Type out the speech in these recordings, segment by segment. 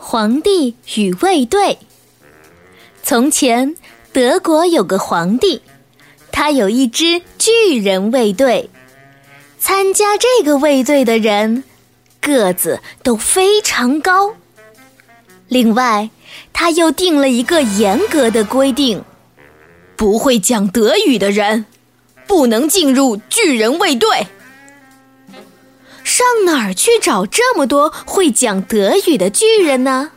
皇帝与卫队。从前，德国有个皇帝，他有一支巨人卫队。参加这个卫队的人，个子都非常高。另外，他又定了一个严格的规定：不会讲德语的人，不能进入巨人卫队。上哪儿去找这么多会讲德语的巨人呢？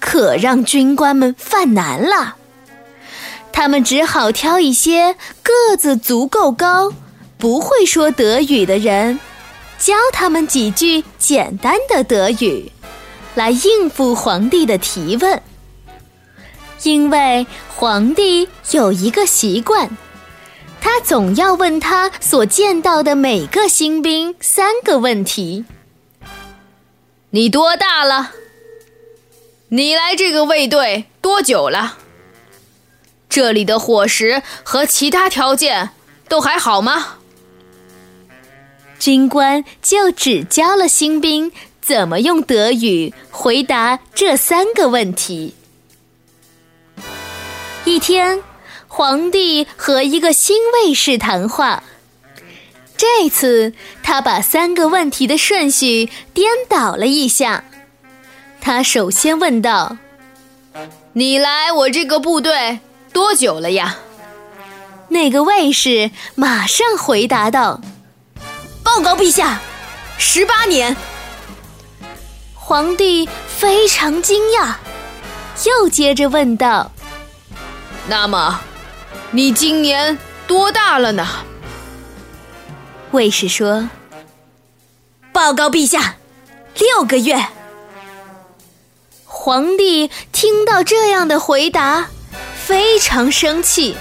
可让军官们犯难了。他们只好挑一些个子足够高、不会说德语的人，教他们几句简单的德语，来应付皇帝的提问。因为皇帝有一个习惯。他总要问他所见到的每个新兵三个问题：你多大了？你来这个卫队多久了？这里的伙食和其他条件都还好吗？军官就只教了新兵怎么用德语回答这三个问题。一天。皇帝和一个新卫士谈话。这次他把三个问题的顺序颠倒了一下。他首先问道：“你来我这个部队多久了呀？”那个卫士马上回答道：“报告陛下，十八年。”皇帝非常惊讶，又接着问道：“那么？”你今年多大了呢？卫士说：“报告陛下，六个月。”皇帝听到这样的回答，非常生气。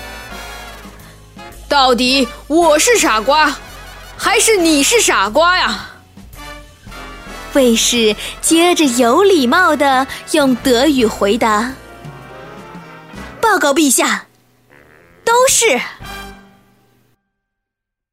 到底我是傻瓜，还是你是傻瓜呀？卫士接着有礼貌的用德语回答：“报告陛下。”都是。